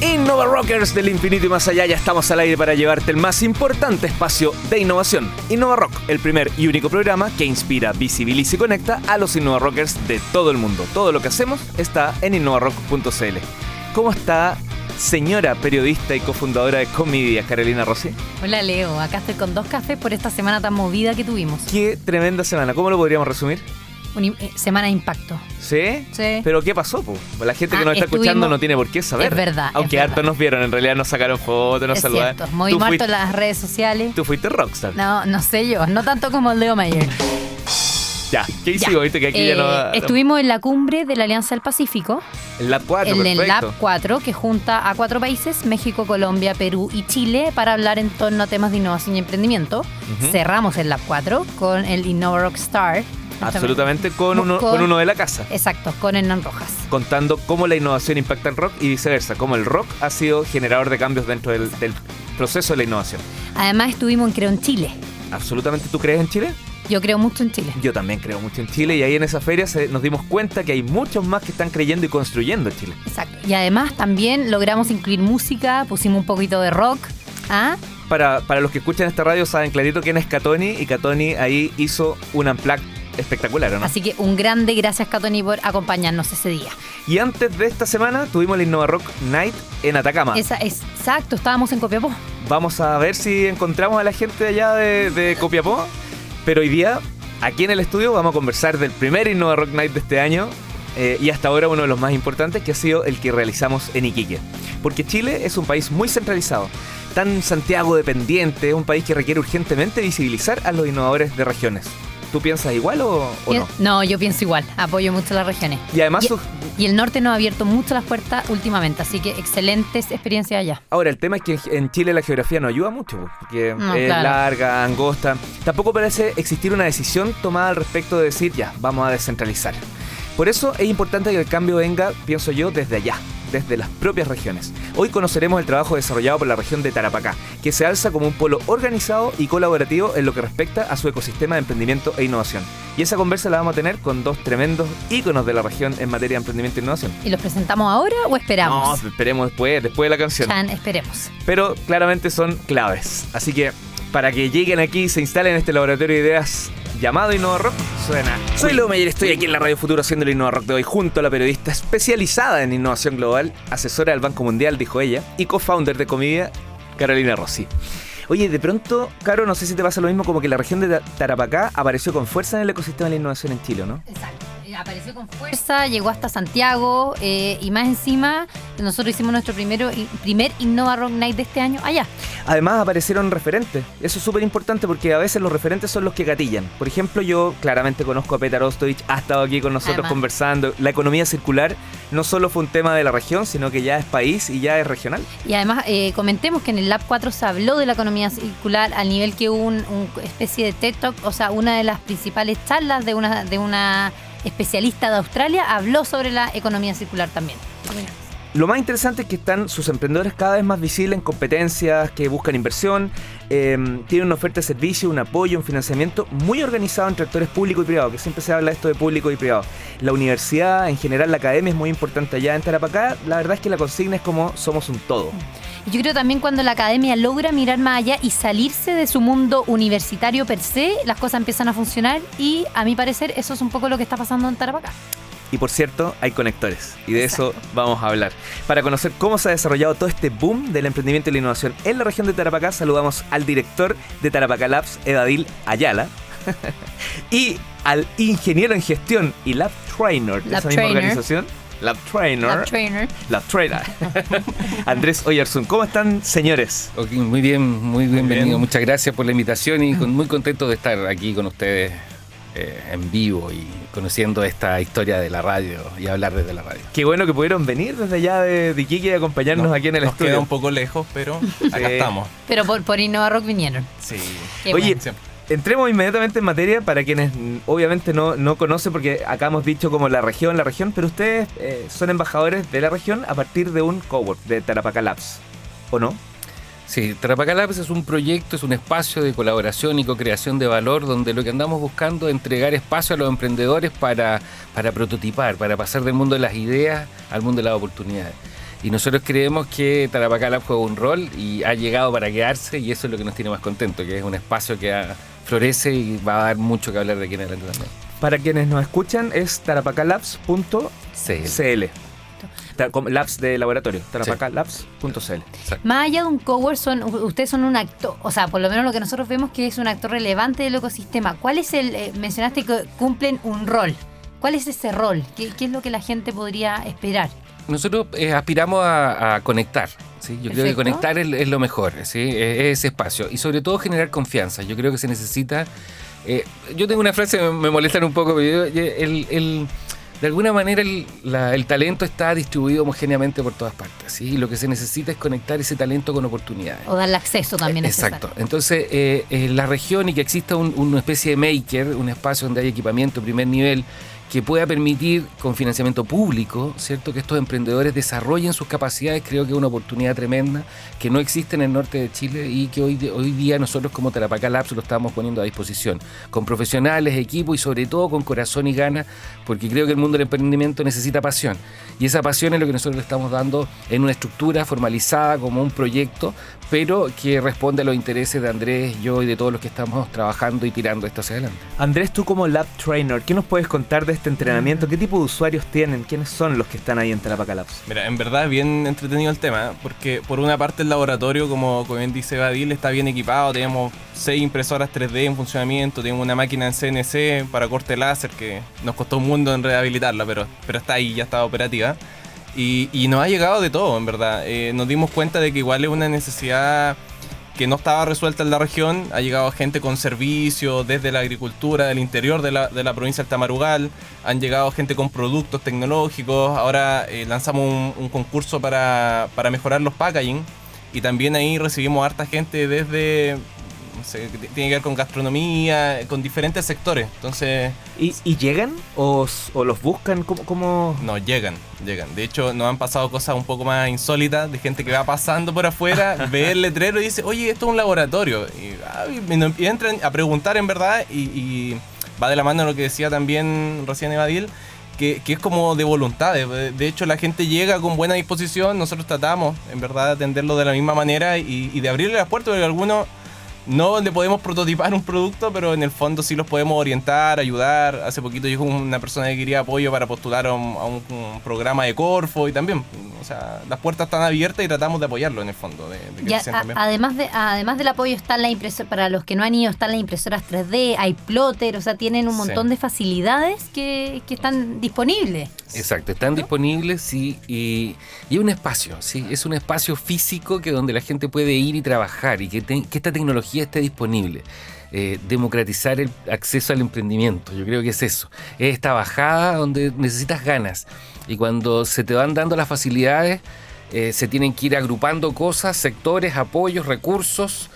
Innova Rockers del infinito y más allá, ya estamos al aire para llevarte el más importante espacio de innovación. Innova Rock, el primer y único programa que inspira, visibiliza y conecta a los Innova Rockers de todo el mundo. Todo lo que hacemos está en innovarock.cl. ¿Cómo está señora periodista y cofundadora de Comedia, Carolina Rossi? Hola Leo, acá estoy con dos cafés por esta semana tan movida que tuvimos. Qué tremenda semana, ¿cómo lo podríamos resumir? Una eh, semana de impacto. ¿Sí? Sí. ¿Pero qué pasó? Po? La gente que Ah, nos está escuchando no tiene por qué saber. Es verdad, es Aunque verdad. harto nos vieron, en realidad nos sacaron fotos, nos es saludaron. cierto, harto fuiste, en las redes sociales. tú fuiste rockstar. No, no sé yo, no tanto como el Leo Mayer. Ya, ¿qué hicimos? Viste que aquí ya Eh, no... estuvimos en la cumbre de la Alianza del Pacífico, El Lab 4, en el. Lab 4, que junta a cuatro países, México, Colombia, Perú y Chile, para hablar en torno a temas de innovación y emprendimiento. Cerramos el Lab 4 con el Innova Rockstar. Absolutamente, con uno, Con- con uno de la casa. Exacto, con Hernán Rojas. Contando cómo la innovación impacta el rock y viceversa, cómo el rock ha sido generador de cambios dentro del, del proceso de la innovación. Además estuvimos en Creo en Chile. ¿Absolutamente tú crees en Chile? Yo creo mucho en Chile. Yo también creo mucho en Chile y ahí en esa feria se- nos dimos cuenta que hay muchos más que están creyendo y construyendo Chile. Exacto. Y además también logramos incluir música, pusimos un poquito de rock. ¿Ah? Para, para los que escuchan esta radio saben clarito quién es Catoni y Catoni ahí hizo un unplug espectacular, ¿o ¿no? Así que un grande gracias, Catoni, por acompañarnos ese día. Y antes de esta semana tuvimos la Innova Rock Night en Atacama. Esa es, exacto, estábamos en Copiapó. Vamos a ver si encontramos a la gente allá de, de Copiapó. Pero hoy día, aquí en el estudio, vamos a conversar del primer Innova Rock Night de este año. eh, y hasta ahora uno de los más importantes, que ha sido el que realizamos en Iquique. Porque Chile es un país muy centralizado, tan Santiago dependiente, es un país que requiere urgentemente visibilizar a los innovadores de regiones. ¿Tú piensas igual o, o no? No, yo pienso igual. Apoyo mucho las regiones. Y además, Y, el norte nos ha abierto mucho las puertas últimamente, así que excelentes experiencias allá. Ahora, el tema es que en Chile la geografía no ayuda mucho, po, porque No, es claro. larga, angosta. Tampoco parece existir una decisión tomada al respecto de decir, ya, vamos a descentralizar. Por eso es importante que el cambio venga, pienso yo, desde allá, desde las propias regiones. Hoy conoceremos el trabajo desarrollado por la región de Tarapacá, que se alza como un polo organizado y colaborativo en lo que respecta a su ecosistema de emprendimiento e innovación. Y esa conversa la vamos a tener con dos tremendos íconos de la región en materia de emprendimiento e innovación. ¿Y los presentamos ahora o esperamos? No, esperemos después, después de la canción Chan, esperemos. pero claramente son claves. Así que para que lleguen aquí y se instalen en este laboratorio de ideas llamado Innova Rock, suena. Soy Leo Meyer, estoy aquí en la Radio Futuro haciendo el Innova Rock de hoy junto a la periodista especializada en innovación global, asesora del Banco Mundial, dijo ella, y co-founder de Comedia, Carolina Rossi. Oye, de pronto, Caro, no sé si te pasa lo mismo, como que la región de Ta- Tarapacá apareció con fuerza en el ecosistema de la innovación en Chile, ¿no? Exacto. Apareció con fuerza, llegó hasta Santiago eh, y más encima nosotros hicimos nuestro primero, primer Innova Rock Night de este año allá. Además aparecieron referentes. Eso es súper importante porque a veces los referentes son los que gatillan. Por ejemplo, yo claramente conozco a Petar Ostovich, ha estado aquí con nosotros Además. conversando. La economía circular no solo fue un tema de la región, sino que ya es país y ya es regional. Y además eh, comentemos que en el Lab 4 se habló de la economía circular al nivel que hubo un, un especie de TED Talk, o sea, una de las principales charlas de una, de una especialista de Australia habló sobre la economía circular también. Lo más interesante es que están sus emprendedores cada vez más visibles en competencias que buscan inversión, eh, tienen una oferta de servicio, un apoyo, un financiamiento muy organizado entre actores públicos y privados, que siempre se habla de esto de público y privado. La universidad, en general la academia es muy importante allá en Tarapacá, la verdad es que la consigna es como somos un todo. Yo creo también cuando la academia logra mirar más allá y salirse de su mundo universitario per se, las cosas empiezan a funcionar y a mi parecer eso es un poco lo que está pasando en Tarapacá. Y por cierto, hay conectores. Y de eso vamos a hablar. Para conocer cómo se ha desarrollado todo este boom del emprendimiento y la innovación en la región de Tarapacá, saludamos al director de Tarapacá Labs, Edadil Ayala. y al ingeniero en gestión y lab trainer de Lab esa misma trainer. organización. Lab trainer. Lab trainer. Lab trainer. Andrés Oyersun. ¿Cómo están, señores? Ok, muy bien, muy bienvenido. bien. Muchas gracias por la invitación y con- muy contento de estar aquí con ustedes eh, en vivo y conociendo esta historia de la radio y hablar desde la radio. Qué bueno que pudieron venir desde allá de, de Iquique y acompañarnos No, aquí en el nos estudio. queda un poco lejos, pero acá estamos. Pero por, por Innova Rock vinieron. Sí. Qué Oye, bueno. Entremos inmediatamente en materia para quienes obviamente no, no conocen, porque acá hemos dicho como la región, la región, pero ustedes eh, son embajadores de la región a partir de un cowork de Tarapacá Labs, ¿o no? Sí, Tarapacá Labs es un proyecto, es un espacio de colaboración y co-creación de valor donde lo que andamos buscando es entregar espacio a los emprendedores para, para prototipar, para pasar del mundo de las ideas al mundo de las oportunidades. Y nosotros creemos que Tarapacá Labs juega un rol y ha llegado para quedarse y eso es lo que nos tiene más contentos, que es un espacio que florece y va a dar mucho que hablar de aquí en adelante también. Para quienes nos escuchan es tarapacalabs.cl. Labs de laboratorio, tarapacalabs.cl. Más allá de un cowork, son, ustedes son un actor, o sea, por lo menos lo que nosotros vemos que es un actor relevante del ecosistema. ¿Cuál es el, eh, mencionaste que cumplen un rol? ¿Cuál es ese rol? ¿Qué, es lo que la gente podría esperar? Nosotros eh, aspiramos a, conectar. ¿sí? Yo creo que conectar es, lo mejor, ¿sí? es ese espacio. Y sobre todo generar confianza. Yo creo que se necesita... Eh, yo tengo una frase que me molestan un poco, pero el de alguna manera el, talento está distribuido homogéneamente por todas partes. Y lo que se necesita es conectar ese talento con oportunidades. O darle acceso también. Exacto. Entonces, eh, eh, la región y que exista una especie de maker, un espacio donde hay equipamiento primer nivel, que pueda permitir con financiamiento público, ¿cierto? Que estos emprendedores desarrollen sus capacidades, creo que es una oportunidad tremenda que no existe en el norte de Chile y que hoy, hoy día nosotros como Tarapacá Labs lo estamos poniendo a disposición, con profesionales, equipo y sobre todo con corazón y ganas, porque creo que el mundo del emprendimiento necesita pasión. Y esa pasión es lo que nosotros le estamos dando en una estructura formalizada como un proyecto, pero que responde a los intereses de Andrés, yo y de todos los que estamos trabajando y tirando esto hacia adelante. Andrés, tú como Lab Trainer, ¿qué nos puedes contar de este entrenamiento? ¿Qué tipo de usuarios tienen? ¿Quiénes son los que están ahí en Terapaca Labs? Mira, en verdad es bien entretenido el tema, porque por una parte el laboratorio, como, bien dice Badil, está bien equipado, tenemos seis impresoras 3D en funcionamiento, tenemos una máquina en CNC para corte láser que nos costó un mundo en rehabilitarla, pero, pero está ahí, ya está operativa. Y, nos ha llegado de todo, en verdad. Eh, nos dimos cuenta de que igual es una necesidad que no estaba resuelta en la región. Ha llegado gente con servicios desde la agricultura del interior de la, de la provincia del Tamarugal. Han llegado gente con productos tecnológicos. Ahora eh, lanzamos un, un concurso para, para, mejorar los packaging. Y también ahí recibimos harta gente desde tiene que ver con gastronomía, con diferentes sectores. Entonces. ¿Y, llegan? ¿O, los buscan? ¿Cómo, No, llegan, llegan. De hecho, nos han pasado cosas un poco más insólitas de gente que va pasando por afuera, ve el letrero y dice, oye, esto es un laboratorio. Y, entran a preguntar en verdad y, va de la mano lo que decía también recién Evadil. Que, que, es como de voluntad. De, hecho, la gente llega con buena disposición. Nosotros tratamos, en verdad, de atenderlo de la misma manera y, y de abrirle las puertas, porque algunos no le podemos prototipar un producto, pero en el fondo sí los podemos orientar, ayudar. Hace poquito llegó una persona que quería apoyo para postular a un, programa de Corfo y también, o sea, las puertas están abiertas y tratamos de apoyarlo en el fondo. De, además, de, además del apoyo está la impresora, para los que no han ido, están las impresoras 3D, hay plotter, o sea, tienen un montón de facilidades que, que están disponibles. Exacto, están disponibles sí, y, y un espacio, sí, es un espacio físico que donde la gente puede ir y trabajar y que, que esta tecnología esté disponible. Eh, democratizar el acceso al emprendimiento, yo creo que es eso, es esta bajada donde necesitas ganas y cuando se te van dando las facilidades eh, se tienen que ir agrupando cosas, sectores, apoyos, recursos,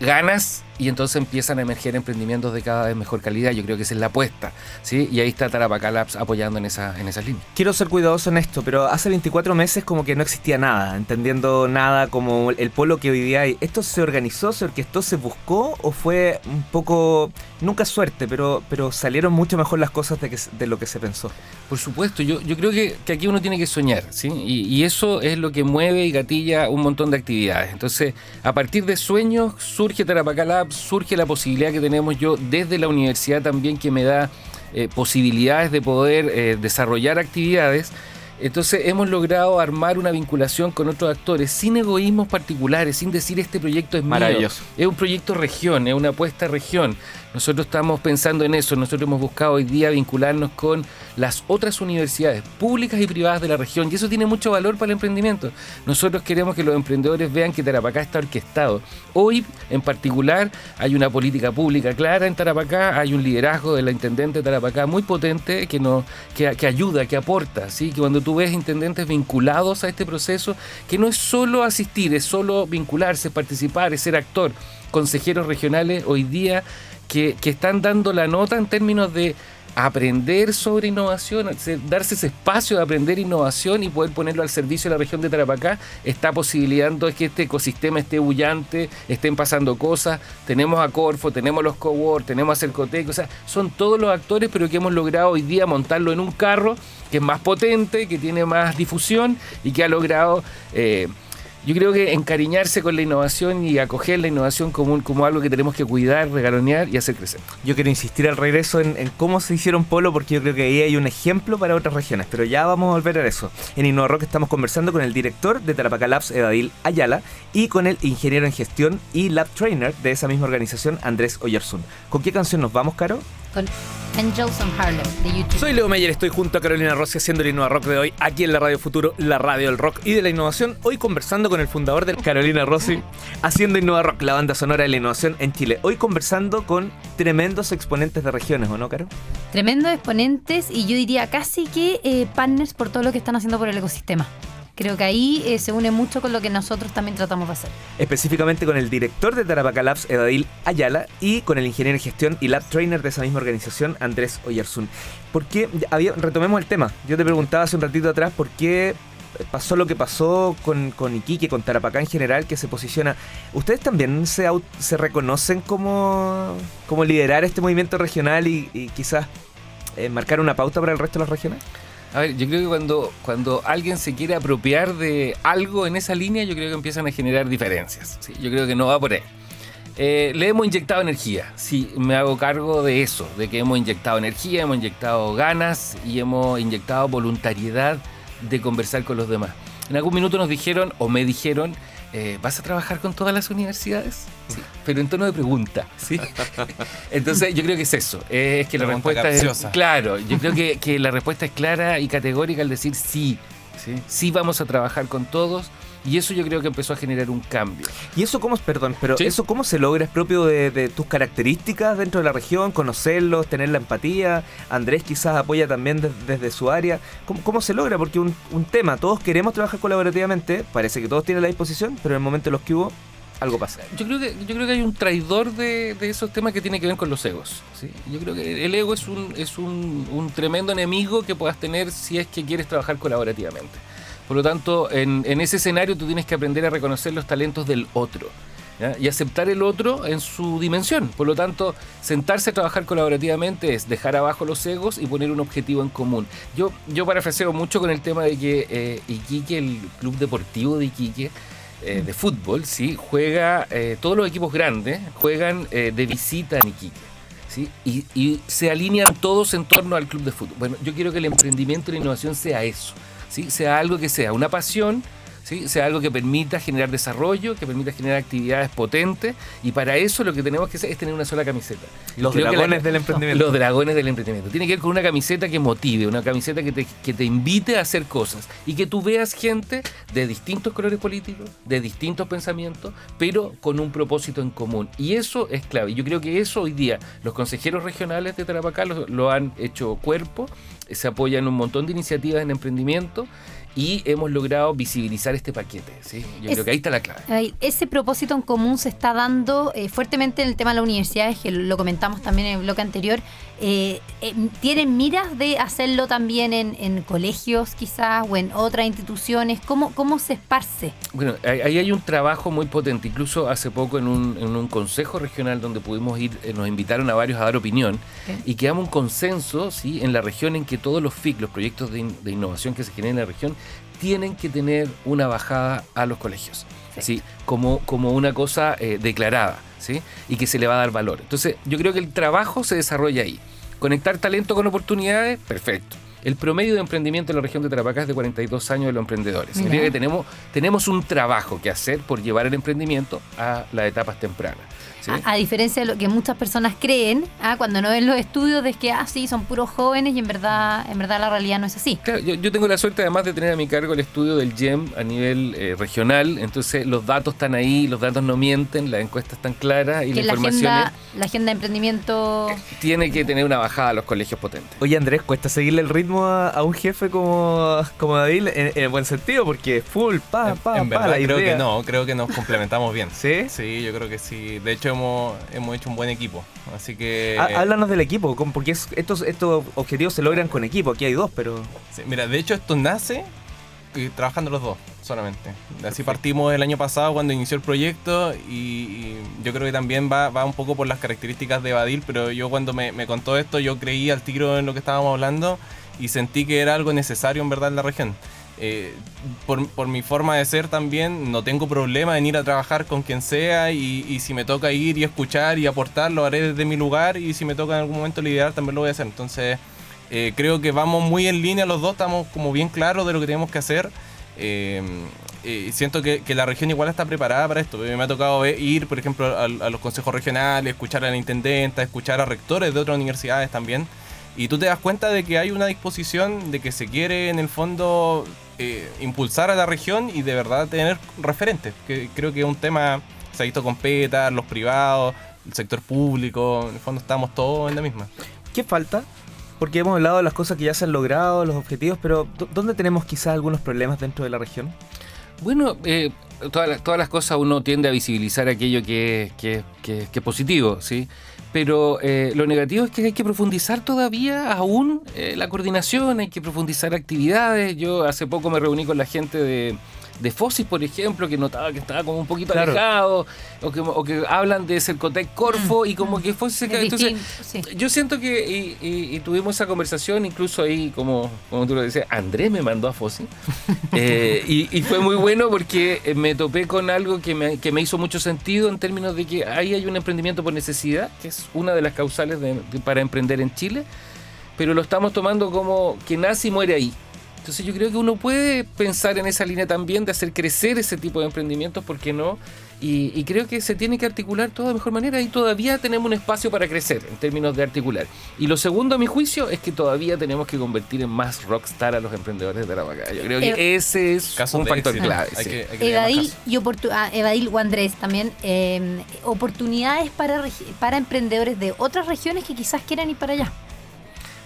ganas y entonces empiezan a emerger emprendimientos de cada vez mejor calidad. Yo creo que esa es la apuesta, ¿sí? Y ahí está Tarapacá Labs apoyando en esa, en esa línea. Quiero ser cuidadoso en esto, pero hace 24 meses como que no existía nada, entendiendo nada como el polo que hoy día hay. ¿Esto se organizó, se orquestó, se buscó o fue un poco, nunca suerte, pero, pero salieron mucho mejor las cosas de, que, de lo que se pensó? Por supuesto, yo, yo creo que, que aquí uno tiene que soñar, ¿sí? Y, y eso es lo que mueve y gatilla un montón de actividades. Entonces, a partir de sueños surge Tarapacá Labs surge la posibilidad que tenemos yo desde la universidad también que me da eh, posibilidades de poder eh, desarrollar actividades. Entonces hemos logrado armar una vinculación con otros actores sin egoísmos particulares, sin decir este proyecto es maravilloso. Es un proyecto región, es una apuesta región. Nosotros estamos pensando en eso, nosotros hemos buscado hoy día vincularnos con las otras universidades públicas y privadas de la región y eso tiene mucho valor para el emprendimiento. Nosotros queremos que los emprendedores vean que Tarapacá está orquestado. Hoy en particular hay una política pública clara en Tarapacá, hay un liderazgo de la intendente de Tarapacá muy potente que, nos, que, que ayuda, que aporta, ¿sí? que cuando tú ves intendentes vinculados a este proceso, que no es solo asistir, es solo vincularse, participar, es ser actor. Consejeros regionales hoy día que, que están dando la nota en términos de aprender sobre innovación, darse ese espacio de aprender innovación y poder ponerlo al servicio de la región de Tarapacá, está posibilitando que este ecosistema esté bullante, estén pasando cosas. Tenemos a Corfo, tenemos los Cowork, tenemos a Cercotec, o sea, son todos los actores, pero que hemos logrado hoy día montarlo en un carro que es más potente, que tiene más difusión y que ha logrado... Eh, yo creo que encariñarse con la innovación y acoger la innovación como, algo que tenemos que cuidar, regalonear y hacer crecer. Yo quiero insistir al regreso en, cómo se hicieron polo porque yo creo que ahí hay un ejemplo para otras regiones, pero ya vamos a volver a eso. En InnovaRock estamos conversando con el director de Tarapacá Labs, Evadil Ayala, y con el ingeniero en gestión y lab trainer de esa misma organización, Andrés Oyersun. ¿Con qué canción nos vamos, Caro? Con Angels on Harlem de YouTube. Soy Leo Meyer, estoy junto a Carolina Rossi haciendo el Innova Rock de hoy, aquí en la Radio Futuro, la radio del rock y de la innovación. Hoy conversando con el fundador de Carolina Rossi, haciendo Innova Rock, la banda sonora de la innovación en Chile. Hoy conversando con tremendos exponentes de regiones, ¿o no, Caro? Tremendos exponentes y yo diría casi que eh, partners por todo lo que están haciendo por el ecosistema. Creo que ahí eh, se une mucho con lo que nosotros también tratamos de hacer. Específicamente con el director de Tarapacá Labs, Edadil Ayala, y con el ingeniero en gestión y lab trainer de esa misma organización, Andrés Oyersun. ¿Por qué? Había, retomemos el tema. Yo te preguntaba hace un ratito atrás por qué pasó lo que pasó con, con Iquique, con Tarapacá en general, que se posiciona. ¿Ustedes también se, se reconocen como, como liderar este movimiento regional y, quizás eh, marcar una pauta para el resto de las regiones? A ver, yo creo que cuando, cuando alguien se quiere apropiar de algo en esa línea, yo creo que empiezan a generar diferencias. Yo creo que no va por ahí. Eh, le hemos inyectado energía, sí, me hago cargo de eso, de que hemos inyectado energía, hemos inyectado ganas y hemos inyectado voluntariedad de conversar con los demás. En algún minuto nos dijeron, o me dijeron, eh, ¿vas a trabajar con todas las universidades? Sí, pero en tono de pregunta, ¿sí? Entonces yo creo que es eso, es que la respuesta es... Claro, yo creo que, que, la respuesta es clara y categórica al decir sí, sí, sí vamos a trabajar con todos, y eso yo creo que empezó a generar un cambio. ¿Y eso cómo, perdón, pero eso cómo se logra? ¿Es propio de, tus características dentro de la región? ¿Conocerlos? ¿Tener la empatía? Andrés quizás apoya también desde su área. ¿Cómo, se logra? Porque un, un, tema, todos queremos trabajar colaborativamente, parece que todos tienen la disposición, pero en el momento en los que hubo, algo pasa. Yo creo que, yo creo que hay un traidor de, esos temas que tiene que ver con los egos. ¿sí? Yo creo que el ego es, un, es un, un tremendo enemigo que puedas tener si es que quieres trabajar colaborativamente. Por lo tanto, en, ese escenario tú tienes que aprender a reconocer los talentos del otro. y aceptar el otro en su dimensión. Por lo tanto, sentarse a trabajar colaborativamente es dejar abajo los egos y poner un objetivo en común. Yo, yo parafraseo mucho con el tema de que eh, Iquique, el club deportivo de Iquique, eh, de fútbol, ¿sí? juega, eh, todos los equipos grandes juegan de visita en Iquique. ¿sí? Y, y se alinean todos en torno al club de fútbol. Bueno, yo quiero que el emprendimiento y la innovación sea eso sea algo que sea una pasión, ¿sí? sea algo que permita generar desarrollo, que permita generar actividades potentes, y para eso lo que tenemos que hacer es tener una sola camiseta. Los dragones del emprendimiento. Los dragones del emprendimiento. Tiene que ver con una camiseta que motive, una camiseta que te, que te invite a hacer cosas, y que tú veas gente de distintos colores políticos, de distintos pensamientos, pero con un propósito en común. Y eso es clave. Yo creo que eso hoy día los consejeros regionales de Tarapacá lo han hecho cuerpo se apoyan un montón de iniciativas en emprendimiento y hemos logrado visibilizar este paquete. ¿sí? Yo creo que ahí está la clave. Ese propósito en común se está dando eh, fuertemente en el tema de las universidades, que lo comentamos también en el bloque anterior. Eh, eh, ¿Tienen miras de hacerlo también en, colegios quizás o en otras instituciones? ¿Cómo, ¿Cómo se esparce? Bueno, ahí hay un trabajo muy potente. Incluso hace poco en un, en un consejo regional donde pudimos ir, nos invitaron a varios a dar opinión y quedamos un consenso ¿sí? en la región en que todos los FIC, los proyectos de, de innovación que se generan en la región, tienen que tener una bajada a los colegios, sí. Como, como una cosa eh, declarada, ¿sí? Y que se le va a dar valor. Entonces, yo creo que el trabajo se desarrolla ahí. Conectar talento con oportunidades, perfecto. El promedio de emprendimiento en la región de Tarapacá es de 42 años de los emprendedores. Significa que tenemos, tenemos un trabajo que hacer por llevar el emprendimiento a las etapas tempranas. A, diferencia de lo que muchas personas creen, ¿ah? cuando no ven los estudios, de que, ah, sí, son puros jóvenes y en verdad, en verdad la realidad no es así. yo, tengo la suerte además de tener a mi cargo el estudio del GEM a nivel eh, regional, entonces los datos están ahí, los datos no mienten, las encuestas están claras y la, información... Agenda, la agenda de emprendimiento... Tiene que tener una bajada a los colegios potentes. Oye Andrés, cuesta seguirle el ritmo a, un jefe como, como David en, el buen sentido, porque full, pa, pa, en, pa, verdad, creo que no, creo que nos complementamos bien. ¿Sí? Sí, yo creo que sí. De hecho, hemos, hemos hecho un buen equipo. Así que... Há- Háblanos del equipo, porque es- estos, estos objetivos se logran con equipo. Aquí hay dos, pero. Sí, mira, de hecho esto nace eh, trabajando los dos solamente. Así partimos el año pasado cuando inició el proyecto y, y yo creo que también va, va un poco por las características de Badil, pero yo cuando me, me contó esto yo creí al tiro en lo que estábamos hablando y sentí que era algo necesario en verdad en la región. Eh, por, por mi forma de ser también no tengo problema en ir a trabajar con quien sea y, y si me toca ir y escuchar y aportar lo haré desde mi lugar y si me toca en algún momento liderar también lo voy a hacer. Entonces eh, creo que vamos muy en línea los dos, estamos como bien claros de lo que tenemos que hacer. Eh, eh, siento que, que la región igual está preparada para esto. Me ha tocado ir, por ejemplo, a los consejos regionales, escuchar a la intendenta, escuchar a rectores de otras universidades también. Y tú te das cuenta de que hay una disposición de que se quiere en el fondo eh, impulsar a la región y de verdad tener referentes. Que creo que es un tema, se ha visto con PETA, los privados, el sector público, en el fondo estamos todos en la misma. ¿Qué falta? Porque hemos hablado de las cosas que ya se han logrado, los objetivos, pero ¿dó- ¿dónde tenemos quizás algunos problemas dentro de la región? Bueno, eh, todas, las, todas las cosas uno tiende a visibilizar aquello que, que- que- que es positivo, ¿sí? Pero eh, lo negativo es que hay que profundizar todavía aún eh, la coordinación, hay que profundizar actividades. Yo hace poco me reuní con la gente de, de Fosis, por ejemplo, que notaba que estaba como un poquito Claro. alejado, o que, o que hablan de Cercotec Corfo y como que Fosis se cae. Entonces, distinto, sí. yo siento que, y, y- y tuvimos esa conversación, incluso ahí, como, como tú lo decías, Andrés me mandó a Fossi. Eh, y, y fue muy bueno porque eh, me topé con algo que me, que me hizo mucho sentido en términos de que ahí hay un emprendimiento por necesidad, que es una de las causales de- de- para emprender en Chile, pero lo estamos tomando como que nace y muere ahí. Entonces yo creo que uno puede pensar en esa línea también de hacer crecer ese tipo de emprendimientos, ¿por qué no? Y, y creo que se tiene que articular todo de mejor manera y todavía tenemos un espacio para crecer en términos de articular. Y lo segundo, a mi juicio, es que todavía tenemos que convertir en más rockstar a los emprendedores de la vaca. Yo creo que Eh, ese es un factor éxito. clave. Hay sí. que- hay que darle más Evadil y ah, Evadil o Andrés también, eh, oportunidades para, regi- para emprendedores de otras regiones que quizás quieran ir para allá.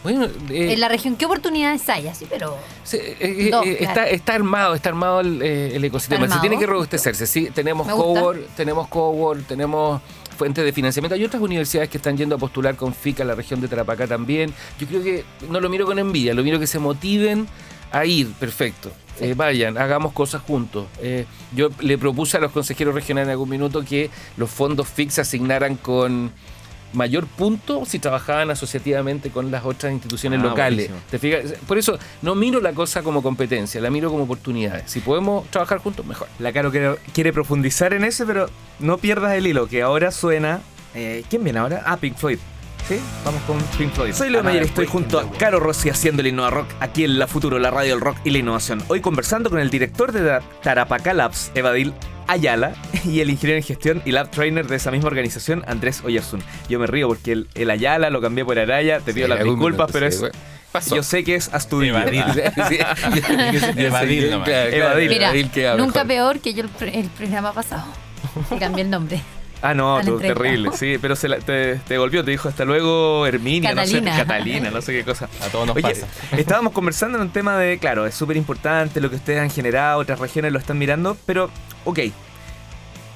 Bueno, eh, en la región, ¿qué oportunidades hay? Así, pero Sí, eh, eh, eh, claro. está, está armado, está armado el, el ecosistema. Se tiene que robustecerse. Sí, tenemos cowork, tenemos cowork, tenemos fuentes de financiamiento. Hay otras universidades que están yendo a postular con FICA a la región de Tarapacá también. Yo creo que no lo miro con envidia, lo miro que se motiven a ir. Perfecto. Eh, vayan, hagamos cosas juntos. Eh, yo le propuse a los consejeros regionales en algún minuto que los fondos FIC se asignaran con mayor punto si trabajaban asociativamente con las otras instituciones Ah, locales. buenísimo. ¿Te fijas? Por eso no miro la cosa como competencia, la miro como oportunidades. Si podemos trabajar juntos, mejor. La Caro quiere, quiere profundizar en ese, pero no pierdas el hilo, que ahora suena. eh, ¿Quién viene ahora? Ah, Pink Floyd. ¿Sí? Vamos con Pink Floyd. Soy Leo Ah, Mayer, estoy junto a. Caro Rossi haciendo el Innova Rock aquí en La Futuro, la radio del rock y la innovación. Hoy conversando con el director de Tarapacá Labs, Evadil Ayala, y el ingeniero en gestión y lab trainer de esa misma organización, Andrés Oyarzún. Yo me río porque el, el Ayala lo cambié por Araya, te pido Sí, las disculpas, pero es. Yo sé que es Astudillo. Evadil. Sí. Evadil nomás. Claro, claro, Evadil. mira, nunca mejor. peor que yo el, el programa pasado. Cambié el nombre. Ah, no, tú, terrible, sí, pero se la- te, te golpeó, te dijo hasta luego Herminia, no Catalina. sé, Catalina, no sé qué cosa. A todos nos Oye, pasa. estábamos conversando en un tema de, claro, es súper importante lo que ustedes han generado, otras regiones lo están mirando, pero, ok.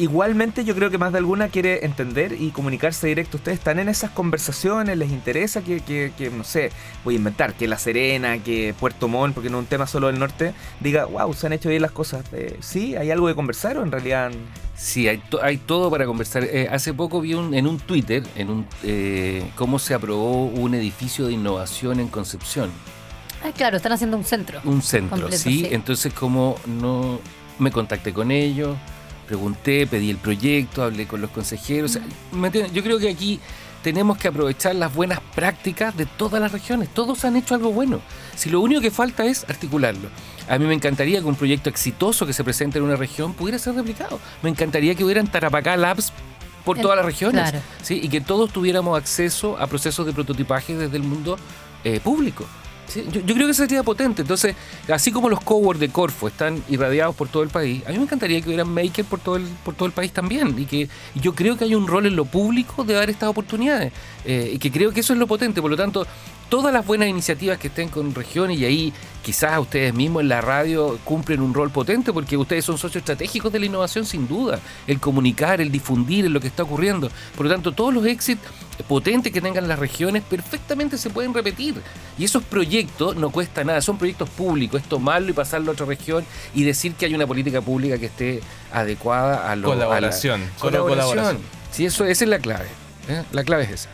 Igualmente yo creo que más de alguna quiere entender y comunicarse directo. Ustedes están en esas conversaciones, les interesa que, que- que, no sé, voy a inventar, que La Serena, que Puerto Montt, porque no es un tema solo del norte, diga, wow, se han hecho bien las cosas. Eh, ¿Sí? ¿Hay algo de conversar o en realidad Sí, hay, to- hay todo para conversar. Eh, hace poco vi un- en un Twitter en un, eh, cómo se aprobó un edificio de innovación en Concepción. Ah, claro, están haciendo un centro. Un centro, Completo, ¿sí? sí. Entonces, como no me contacté con ellos, pregunté, pedí el proyecto, hablé con los consejeros. o. Yo creo que aquí tenemos que aprovechar las buenas prácticas de todas las regiones. Todos han hecho algo bueno. Si lo único que falta es articularlo. A mí me encantaría que un proyecto exitoso que se presente en una región pudiera ser replicado. Me encantaría que hubieran Tarapacá Labs por todas las regiones. claro. ¿sí? Y que todos tuviéramos acceso a procesos de prototipaje desde el mundo eh, público. ¿Sí? Yo, creo que eso sería potente. Entonces, así como los cowork de Corfo están irradiados por todo el país, a mí me encantaría que hubieran maker por todo el, por todo el país también. Y que yo creo que hay un rol en lo público de dar estas oportunidades. Eh, y que creo que eso es lo potente. Por lo tanto, todas las buenas iniciativas que estén con regiones y ahí quizás ustedes mismos en la radio cumplen un rol potente porque ustedes son socios estratégicos de la innovación sin duda, el comunicar, el difundir lo que está ocurriendo. Por lo tanto, todos los éxitos potentes que tengan las regiones perfectamente se pueden repetir. Y esos proyectos no cuesta nada, son proyectos públicos, es tomarlo y pasarlo a otra región y decir que hay una política pública que esté adecuada a lo Colaboración, a la- solo colaboración. Sí, eso, esa es la clave. ¿eh? La clave es esa.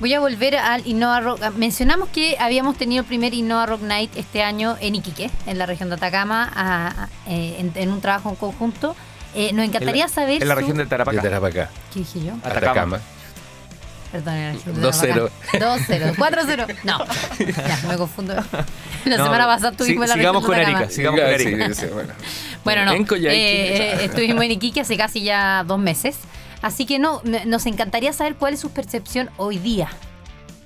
Voy a volver al Innova Rock. Ah, Mencionamos que habíamos tenido el primer Innova Rock Night este año en Iquique, en la región de Atacama, a- a- eh, en, en un trabajo en conjunto. Eh, nos encantaría saber. En la su- región de Tarapacá. De Tarapacá. ¿Qué dije yo? Atacama. Perdón, en la región de 2-0. Tarapacá. 2-0. 4-0. No. Ya, me confundo. La No, semana pasada sí, estuvimos en la sigamos región de con Atacama. Erika, sigamos con Sí, Erika. sí, bueno. Bueno, no. En Coyhaique. Eh, estuvimos en Iquique hace casi ya dos meses. Así que no, nos encantaría saber cuál es su percepción hoy día.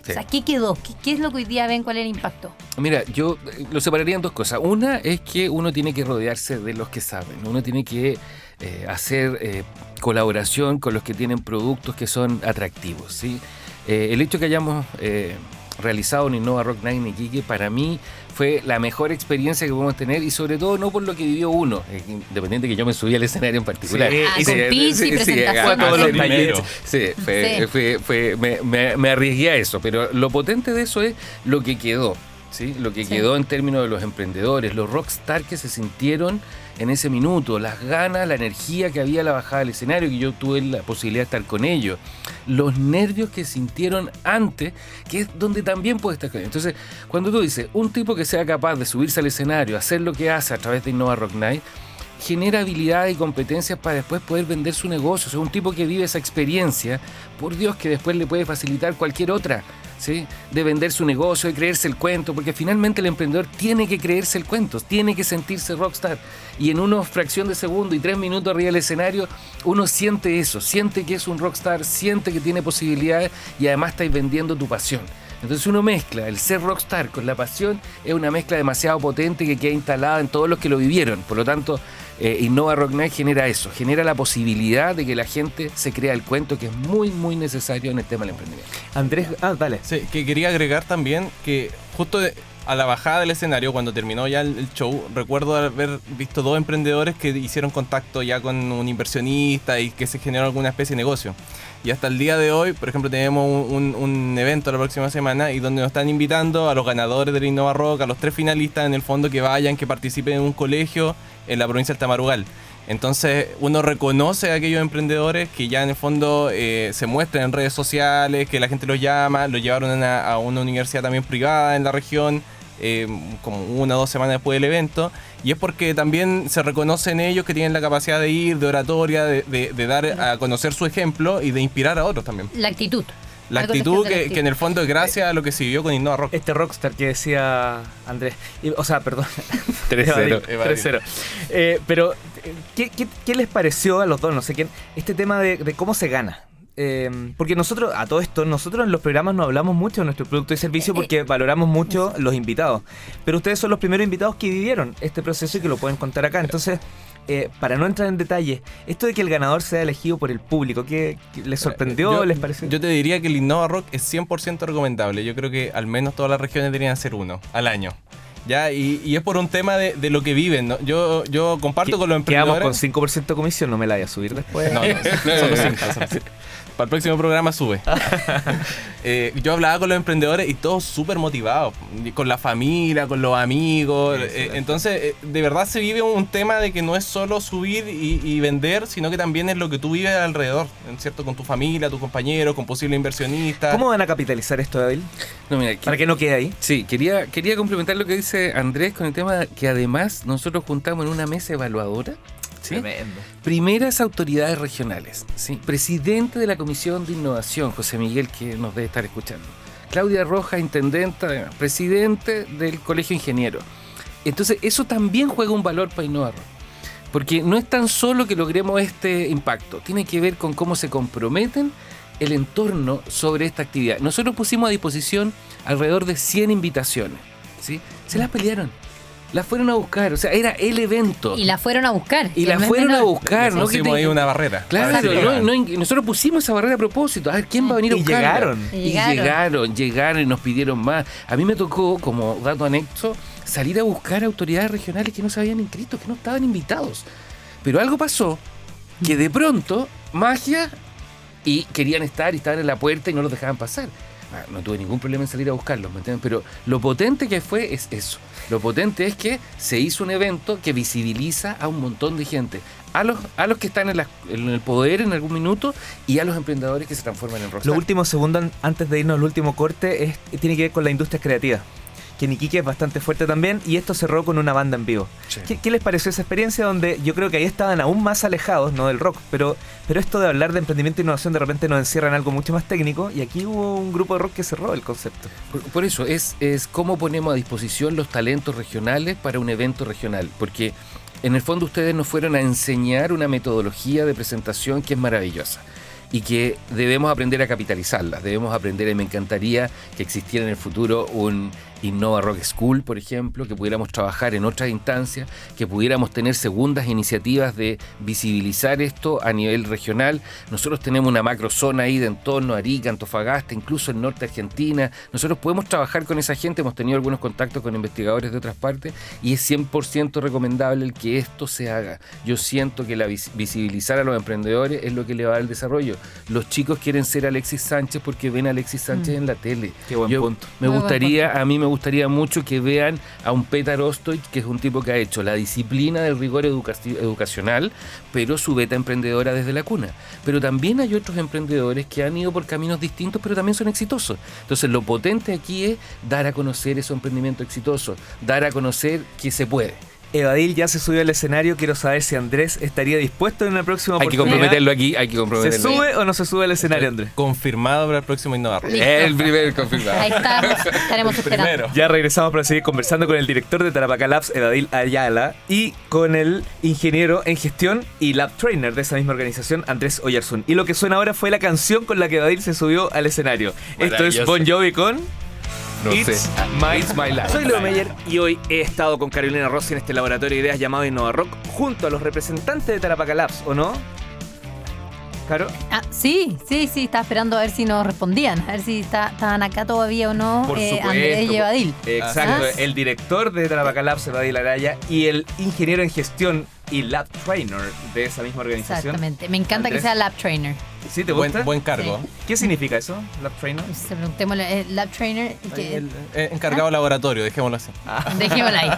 Sí. O sea, ¿qué quedó? ¿Qué, qué es lo que hoy día ven? ¿Cuál es el impacto? Mira, yo eh, lo separaría en dos cosas. Una es que uno tiene que rodearse de los que saben. Uno tiene que eh, hacer eh, colaboración con los que tienen productos que son atractivos. ¿sí? Eh, el hecho que hayamos eh, realizado un Innova Rock Night en Iquique, para mí fue la mejor experiencia que podemos tener y sobre todo no por lo que vivió uno, independiente que yo me subí al escenario en particular. Sí, Ah, con pitch y presentación. Fue a todos los Primero. talleres. Sí, fue, Sí. fue- fue- me, me- me arriesgué a eso, pero lo potente de eso es lo que quedó, ¿sí? Lo que Sí. quedó en términos de los emprendedores, los rockstar que se sintieron en ese minuto, las ganas, la energía que había la bajada del escenario, que yo tuve la posibilidad de estar con ellos, los nervios que sintieron antes, que es donde también puede estar con ellos. Entonces, cuando tú dices, un tipo que sea capaz de subirse al escenario, hacer lo que hace a través de Innova Rock Night, genera habilidades y competencias para después poder vender su negocio. O sea, un tipo que vive esa experiencia, por Dios que después le puede facilitar cualquier otra, ¿sí? De vender su negocio, de creerse el cuento, porque finalmente el emprendedor tiene que creerse el cuento, tiene que sentirse rockstar. Y en una fracción de segundo y tres minutos arriba del escenario, uno siente eso, siente que es un rockstar, siente que tiene posibilidades y además estáis vendiendo tu pasión. Entonces uno mezcla el ser rockstar con la pasión, es una mezcla demasiado potente que queda instalada en todos los que lo vivieron. Por lo tanto, eh, Innova Rock Night genera eso, genera la posibilidad de que la gente se crea el cuento que es muy, muy necesario en el tema del emprendimiento. Andrés, ah, dale. Sí, que quería agregar también que justo de- a la bajada del escenario, cuando terminó ya el, show, recuerdo haber visto dos emprendedores que hicieron contacto ya con un inversionista y que se generó alguna especie de negocio. Y hasta el día de hoy, por ejemplo, tenemos un, un- un evento la próxima semana y donde nos están invitando a los ganadores del Innova Rock, a los tres finalistas en el fondo que vayan, que participen en un colegio en la provincia del Tamarugal. Entonces uno reconoce a aquellos emprendedores que ya en el fondo eh, se muestran en redes sociales, que la gente los llama, los llevaron a una, a una universidad también privada en la región, eh, como una o dos semanas después del evento, y es porque también se reconoce en ellos que tienen la capacidad de ir, de oratoria, de, de- de dar a conocer su ejemplo y de inspirar a otros también. La actitud. La actitud la que, que en el fondo es gracias a lo que se vivió con Innova Rock. Este rockstar que decía Andrés. O sea, perdón. 3-0. Evadil, 3-0. Eh, pero, ¿qué, qué, qué les pareció a los dos? No sé quién. Este tema de, de cómo se gana. Eh, porque nosotros, a todo esto, nosotros en los programas no hablamos mucho de nuestro producto y servicio porque valoramos mucho los invitados. Pero ustedes son los primeros invitados que vivieron este proceso y que lo pueden contar acá. Entonces, eh, para no entrar en detalle, esto de que el ganador sea elegido por el público, ¿qué, qué les sorprendió? Yo- ¿Les pareció? Yo te diría que el Innova Rock es 100% recomendable. Yo creo que al menos todas las regiones deberían hacer uno al año. Ya, y, y es por un tema de, de lo que viven. ¿no? Yo, yo comparto con los Quedamos emprendedores. con 5% de comisión, no me la voy a subir después. No, no, cinco, solo cinco. Para el próximo programa sube. Eh, yo hablaba con los emprendedores y todos súper motivados, con la familia, con los amigos. eh, entonces, eh, de verdad se vive un tema de que no es solo subir y, y vender, sino que también es lo que tú vives alrededor, ¿cierto? Con tu familia, tus compañeros, con posibles inversionistas. ¿Cómo van a capitalizar esto, David? No, mira, Para que no quede ahí. Sí, quería, quería complementar lo que dice Andrés con el tema que además nosotros juntamos en una mesa evaluadora. ¿Sí? Tremendo. Primeras autoridades regionales, ¿sí? presidente de la Comisión de Innovación, José Miguel, que nos debe estar escuchando. Claudia Roja, intendenta, presidente del Colegio Ingeniero. Entonces, eso también juega un valor para innovar. Porque no es tan solo que logremos este impacto, tiene que ver con cómo se comprometen el entorno sobre esta actividad. Nosotros pusimos a disposición alrededor de 100 invitaciones. ¿sí? Se las pelearon. La fueron a buscar, o sea, era el evento. Y la fueron a buscar. Y la no fueron a buscar, ¿no? Pusimos ahí una barrera. Claro, si no- no- nosotros pusimos esa barrera a propósito. A ver, ¿quién va a venir a Y buscarla? llegaron. Y Y llegaron. llegaron, llegaron y nos pidieron más. A mí me tocó, como dato anexo, salir a buscar autoridades regionales que no se habían inscrito, que no estaban invitados. Pero algo pasó que de pronto, magia, y querían estar y estaban en la puerta y no los dejaban pasar. Ah, No tuve ningún problema en salir a buscarlos, ¿me entienden? Pero lo potente que fue es eso. Lo potente es que se hizo un evento que visibiliza a un montón de gente. A los, a los que están en, el poder en algún minuto y a los emprendedores que se transforman en Los rockstar. últimos segundos an- antes de irnos al último corte es, tiene que ver con la industria creativa. Que en Iquique es bastante fuerte también y esto cerró con una banda en vivo. Sí. ¿Qué, qué les pareció esa experiencia donde yo creo que ahí estaban aún más alejados, no del rock, pero, pero esto de hablar de emprendimiento e innovación de repente nos encierra en algo mucho más técnico y aquí hubo un grupo de rock que cerró el concepto. Por, por eso, es, es cómo ponemos a disposición los talentos regionales para un evento regional. Porque en el fondo ustedes nos fueron a enseñar una metodología de presentación que es maravillosa y que debemos aprender a capitalizarla. Debemos aprender, y me encantaría que existiera en el futuro un Innova Rock School, por ejemplo, que pudiéramos trabajar en otras instancias, que pudiéramos tener segundas iniciativas de visibilizar esto a nivel regional. Nosotros tenemos una macrozona ahí de entorno, Arica, Antofagasta, incluso el norte de Argentina. Nosotros podemos trabajar con esa gente, hemos tenido algunos contactos con investigadores de otras partes y es 100% recomendable el que esto se haga. Yo siento que la vis- visibilizar a los emprendedores es lo que le va a dar el desarrollo. Los chicos quieren ser Alexis Sánchez porque ven a Alexis Sánchez en la tele. Qué buen Yo- punto. Me Muy gustaría, a mí me gustaría mucho que vean a un Petar Ostoich, que es un tipo que ha hecho la disciplina del rigor educacional, pero su beta emprendedora desde la cuna. Pero también hay otros emprendedores que han ido por caminos distintos, pero también son exitosos. Entonces, lo potente aquí es dar a conocer esos emprendimientos exitosos, dar a conocer que se puede. Evadil ya se subió al escenario, quiero saber si Andrés estaría dispuesto en una próxima Hay que comprometerlo aquí, hay que ¿Se comprometerlo. sube o no se sube al escenario, Andrés? Confirmado para el próximo Innova Rock. Listo. El primer confirmado. Ahí estamos, estaremos esperando. Primero. Ya regresamos para seguir conversando con el director de Tarapacá Labs, Evadil Ayala, y con el ingeniero en gestión y lab trainer de esa misma organización, Andrés Oyarzún. Y lo que suena ahora fue la canción con la que Evadil se subió al escenario. Esto es. Bon Jovi con No It's sé. My, It's my life. Soy Leo Meyer y hoy he estado con Carolina Rossi en este laboratorio de ideas llamado Innova Rock junto a los representantes de Tarapacá Labs, ¿o no? Caro. Ah, sí, sí, sí, estaba esperando a ver si nos respondían, a ver si está- estaban acá todavía o no Por eh, supuesto. Andrés. Exacto, Ah. el director de Tarapacá Labs, Evadil Araya, y el ingeniero en gestión y lab trainer de esa misma organización. Exactamente. Me encanta Andrés. que sea Lab Trainer. ¿Sí te gusta? Buen, buen cargo. Sí. ¿Qué significa eso, lab trainer? Se preguntémosle, eh, Lab Trainer, y que, El, eh, encargado laboratorio, dejémoslo así. dejémoslo ahí.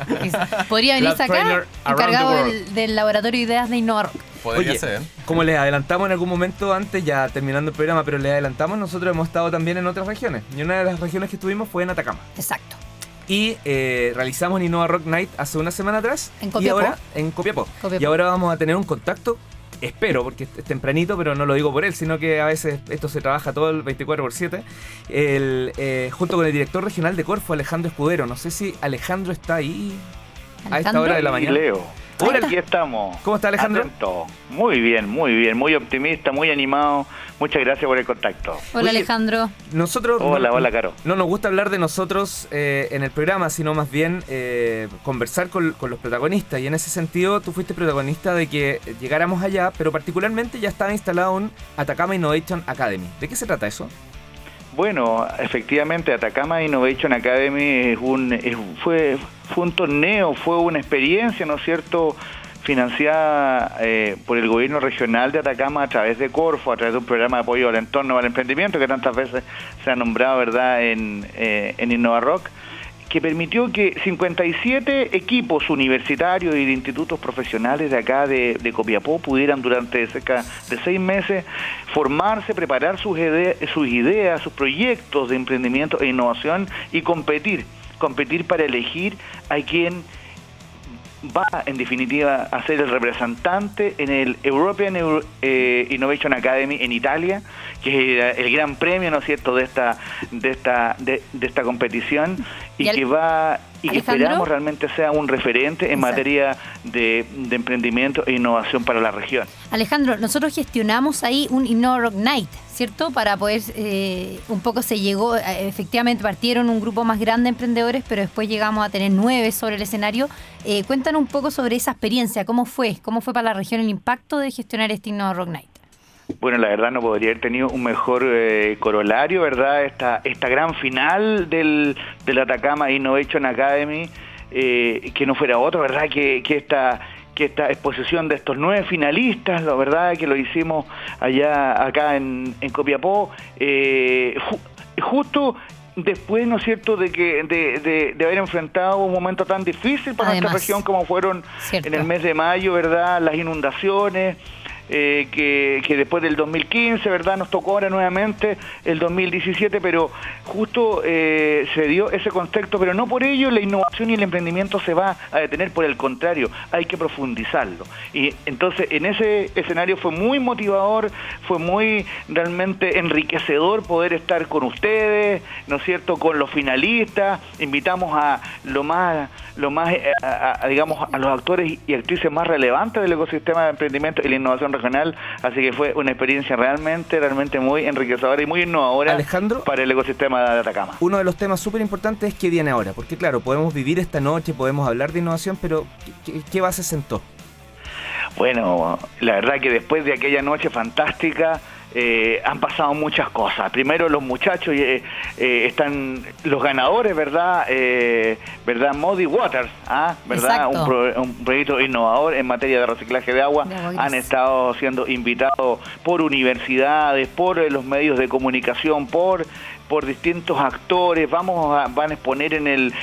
Podría Trainer acá, encargado del, del laboratorio de ideas de Innova Rock. Podría Oye, ser. Como les adelantamos en algún momento antes, ya terminando el programa, pero les adelantamos, nosotros hemos estado también en otras regiones. Y una de las regiones que estuvimos fue en Atacama. Exacto. Y eh, realizamos Innova Rock Night hace una semana atrás. En Y Copiapó. ahora, en Copiapó. Copiapó. Y ahora vamos a tener un contacto, espero, porque es tempranito, pero no lo digo por él, sino que a veces esto se trabaja todo el 24 por 7. El, eh, junto con el director regional de Corfo, Alejandro Escudero. No sé si Alejandro está ahí a esta hora de la mañana. Leo. Hola. Aquí estamos. ¿Cómo está, Alejandro? Atento. Muy bien, muy bien, muy optimista, muy animado. Muchas gracias por el contacto. Hola Oye, Alejandro. Nosotros Hola, no, hola, Caro. no nos gusta hablar de nosotros eh, en el programa, sino más bien eh, conversar con, con los protagonistas. Y en ese sentido, tú fuiste protagonista de que llegáramos allá, pero particularmente ya estaba instalado un Atacama Innovation Academy. ¿De qué se trata eso? Bueno, efectivamente, Atacama Innovation Academy es un, fue, fue un torneo, fue una experiencia, ¿no es cierto?, financiada eh, por el gobierno regional de Atacama a través de Corfo, a través de un programa de apoyo al entorno al emprendimiento que tantas veces se ha nombrado, ¿verdad?, en, eh, en Innova Rock. Que permitió que 57 equipos universitarios y de institutos profesionales de acá de, de Copiapó pudieran durante cerca de seis meses formarse, preparar sus, sus ideas, sus proyectos de emprendimiento e innovación y competir, competir para elegir a quien va en definitiva a ser el representante en el European Euro- eh, Innovation Academy en Italia, que es el gran premio, ¿no es cierto?, de esta de esta de, de esta competición y que va y que esperamos realmente sea un referente en materia de, emprendimiento e innovación para la región. Alejandro, nosotros gestionamos ahí un Innorock Night, ¿cierto? Para poder, eh, un poco se llegó, eh, efectivamente partieron un grupo más grande de emprendedores, pero después llegamos a tener nueve sobre el escenario. Eh, cuéntanos un poco sobre esa experiencia, ¿cómo fue? ¿Cómo fue para la región el impacto de gestionar este Innorock Night? Bueno, la verdad no podría haber tenido un mejor eh, corolario, ¿verdad? Esta, esta gran final del, del Atacama Innovation Academy, eh, que no fuera otro, ¿verdad? Que, que esta que esta exposición de estos nueve finalistas, la verdad que lo hicimos allá acá en, en Copiapó, eh, justo después, ¿no es cierto?, de que de, de, haber enfrentado un momento tan difícil para nuestra región como fueron en el mes de mayo, ¿verdad?, las inundaciones, eh, que, después del 2015, ¿verdad? Nos tocó ahora nuevamente el 2017, pero justo eh, se dio ese contexto, pero no por ello la innovación y el emprendimiento se va a detener, por el contrario, hay que profundizarlo. Y entonces en ese escenario fue muy motivador, fue muy realmente enriquecedor poder estar con ustedes, ¿no es cierto?, con los finalistas, invitamos a lo más, lo más eh, digamos, a los actores y actrices más relevantes del ecosistema de emprendimiento y la innovación así que fue una experiencia realmente, realmente muy enriquecedora y muy innovadora Alejandro, para el ecosistema de Atacama. Uno de los temas súper importantes es qué viene ahora, porque claro, podemos vivir esta noche, podemos hablar de innovación, pero ¿qué, qué base sentó? Bueno, la verdad que después de aquella noche fantástica, eh, han pasado muchas cosas. Primero los muchachos eh, eh, están los ganadores, ¿verdad? ¿Verdad? Modi Waters, ¿ah? ¿verdad? Un, proyecto innovador en materia de reciclaje de agua. han estado siendo invitados por universidades, por los medios de comunicación, por por distintos actores. Vamos a, van a exponer en el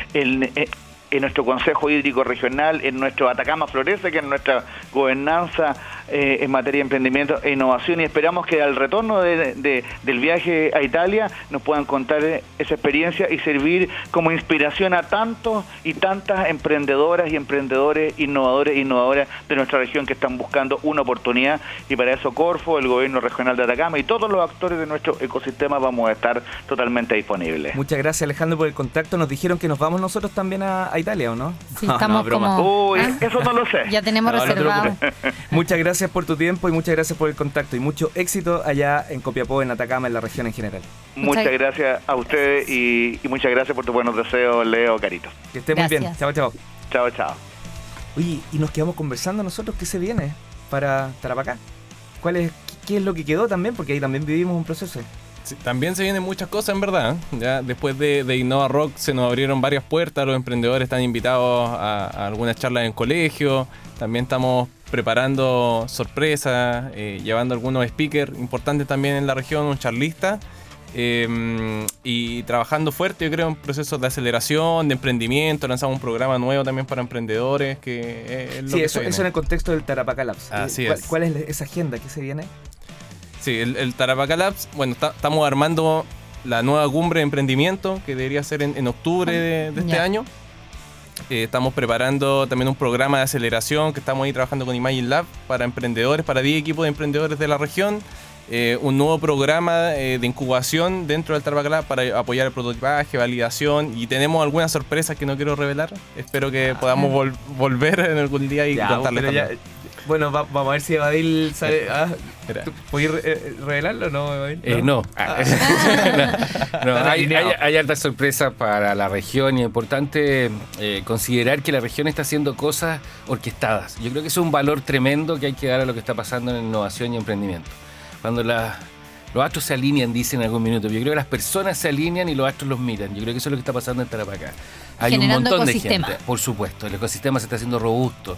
en nuestro Consejo Hídrico Regional, en nuestro Atacama Florece, que es nuestra gobernanza eh, en materia de emprendimiento e innovación y esperamos que al retorno de, del viaje a Italia nos puedan contar esa experiencia y servir como inspiración a tantos y tantas emprendedoras y emprendedores, innovadores e innovadoras de nuestra región que están buscando una oportunidad y para eso Corfo, el gobierno regional de Atacama y todos los actores de nuestro ecosistema vamos a estar totalmente disponibles. Muchas gracias Alejandro por el contacto. Nos dijeron que nos vamos nosotros también a, Italia, ¿o no? Sí, estamos como... Uy, eso no lo sé. Ya tenemos reservado. Muchas gracias gracias por tu tiempo y muchas gracias por el contacto y mucho éxito allá en Copiapó, en Atacama, en la región en general. Muchas, gracias a ustedes y, muchas gracias por tus buenos deseos, Leo, Carito. Que esté muy bien. Chao, chao. Chao, chao. Oye, y nos quedamos conversando nosotros, ¿qué se viene para Tarapacá? ¿Cuál es, ¿Qué es lo que quedó también? Porque ahí también vivimos un proceso. también se vienen muchas cosas en verdad. Ya después de, Innova Rock se nos abrieron varias puertas, los emprendedores están invitados a, a algunas charlas en colegio. También estamos preparando sorpresas, eh, llevando algunos speakers importantes también en la región, un charlista. Em, y trabajando fuerte, yo creo, en procesos de aceleración, de emprendimiento. Lanzamos un programa nuevo también para emprendedores. que es lo Sí, eso, eso, en el contexto del Tarapacá Labs. Así ¿Cuál, es. ¿Cuál es esa agenda que se viene? Sí, el, el Tarapacá Labs, bueno, estamos armando la nueva cumbre de emprendimiento que debería ser en, octubre de, este año. Eh, estamos preparando también un programa de aceleración que estamos ahí trabajando con Imagine Lab para emprendedores, para 10 equipos de emprendedores de la región. Eh, un nuevo programa eh, de incubación dentro del Tarapacá para apoyar el prototipaje, validación y tenemos algunas sorpresas que no quiero revelar. Espero que ah. podamos volver en algún día y contarles bueno, vamos a ver si Evadil sale. Ah, ¿Puedes eh, revelarlo o no, Evadil? Eh, no. Ah. no. hay, hay, altas sorpresas para la región y es importante eh, considerar que la región está haciendo cosas orquestadas. Yo creo que eso es un valor tremendo que hay que dar a lo que está pasando en innovación y emprendimiento. Cuando los astros se alinean, dicen en algún minuto. Yo creo que las personas se alinean y los astros los miran. Yo creo que eso es lo que está pasando en Tarapacá. Hay un montón de gente. Por supuesto, el ecosistema se está haciendo robusto.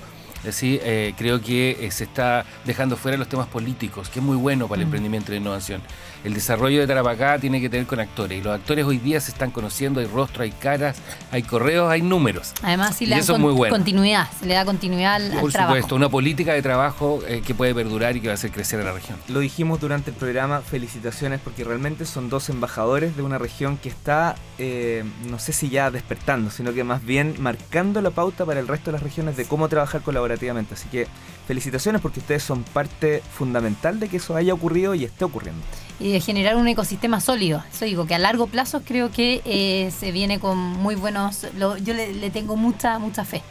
¿Sí? Eh, creo que eh, se está dejando fuera los temas políticos, que es muy bueno para el mm. emprendimiento y la innovación. El desarrollo de Tarapacá tiene que tener con actores, y los actores hoy día se están conociendo, hay rostros, hay caras, hay correos, hay números. Además, si le da continuidad, se le da continuidad al, Por supuesto, una política de trabajo eh, que puede perdurar y que va a hacer crecer a la región. Lo dijimos durante el programa, felicitaciones porque realmente son dos embajadores de una región que está, no sé si ya despertando, sino que más bien marcando la pauta para el resto de las regiones de cómo trabajar colaborativamente. Así que felicitaciones porque ustedes son parte fundamental de que eso haya ocurrido y esté ocurriendo. Y de generar un ecosistema sólido. Eso digo, que a largo plazo creo que eh, se viene con muy buenos... lo- yo le, le tengo mucha, mucha fe.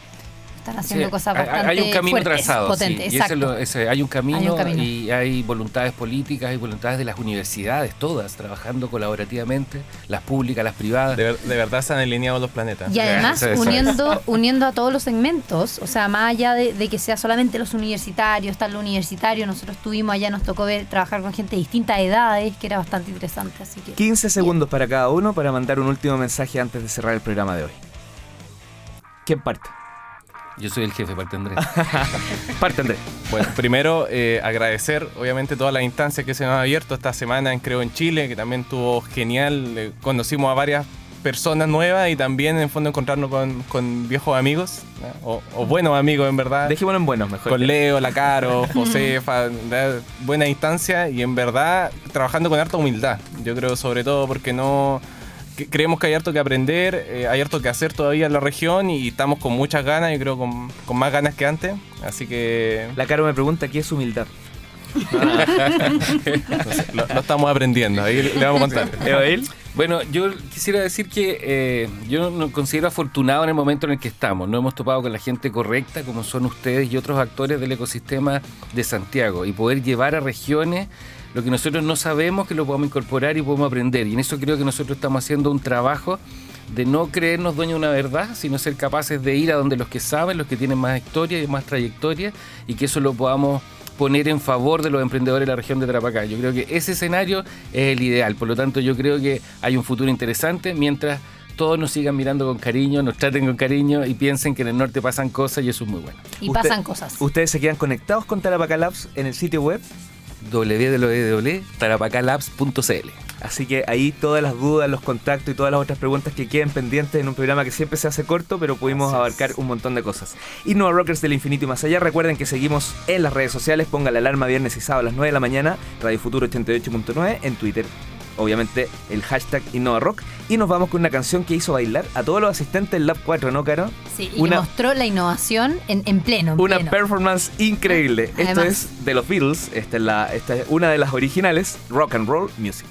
Están haciendo Sí, cosas bastante Hay un camino fuertes, trazado, sí, y ese exacto. es lo- ese- hay, un camino Hay un camino. y hay voluntades políticas, hay voluntades de las universidades, todas trabajando colaborativamente, las públicas, las privadas. De, de verdad se han alineado los planetas. Y además Eso eso uniendo, uniendo a todos los segmentos, o sea, más allá de, de que sea solamente los universitarios, está lo universitario, nosotros estuvimos allá, nos tocó ver trabajar con gente de distintas edades, que era bastante interesante, así que 15 segundos para cada uno para mandar un último mensaje antes de cerrar el programa de hoy. ¿Quién parte? Yo soy el jefe, parte Andrés. Parte, Andrés. Bueno, primero eh, agradecer obviamente todas las instancias que se nos han abierto esta semana en Creo en Chile, que también estuvo genial. Eh, conocimos a varias personas nuevas y también en el fondo encontrarnos con, con viejos amigos, ¿no? o, o buenos amigos en verdad. Dejémoslo en buenos mejor. Con Leo, La Caro, Josefa, ¿verdad? buena instancia y en verdad trabajando con harta humildad. Yo creo sobre todo porque no creemos que hay harto que aprender, eh, hay harto que hacer todavía en la región y estamos con muchas ganas, yo creo con, con más ganas que antes. Así que La Caro me pregunta qué es humildad. lo, lo estamos aprendiendo, ahí le vamos a contar. ¿Evail? Bueno, yo quisiera decir que eh, yo nos considero afortunado en el momento en el que estamos. No hemos topado con la gente correcta, como son ustedes y otros actores del ecosistema de Santiago, y poder llevar a regiones lo que nosotros no sabemos, que lo podamos incorporar y podemos aprender. Y en eso creo que nosotros estamos haciendo un trabajo de no creernos dueños de una verdad, sino ser capaces de ir a donde los que saben, los que tienen más historia y más trayectoria, y que eso lo podamos poner en favor de los emprendedores de la región de Tarapacá. Yo creo que ese escenario es el ideal, por lo tanto yo creo que hay un futuro interesante mientras todos nos sigan mirando con cariño, nos traten con cariño y piensen que en el norte pasan cosas y eso es muy bueno. y Usted- pasan cosas. Ustedes se quedan conectados con Tarapacá Labs en el sitio web. www.tarapacalabs.cl Así que ahí todas las dudas, los contactos y todas las otras preguntas que queden pendientes en un programa que siempre se hace corto, pero pudimos abarcar un montón de cosas. Y Nueva Rockers del Infinito y más allá, recuerden que seguimos en las redes sociales, ponga la alarma viernes y sábado a las 9 de la mañana, Radio Futuro 88.9 en Twitter. Obviamente el hashtag Innova Rock. Y nos vamos con una canción que hizo bailar a todos los asistentes del Lab 4, ¿no, Caro? Sí, y que mostró la innovación en, en pleno. en Una pleno. performance increíble. Esto Además. es de los Beatles, esta es, la, esta es una de las originales, Rock and Roll Music.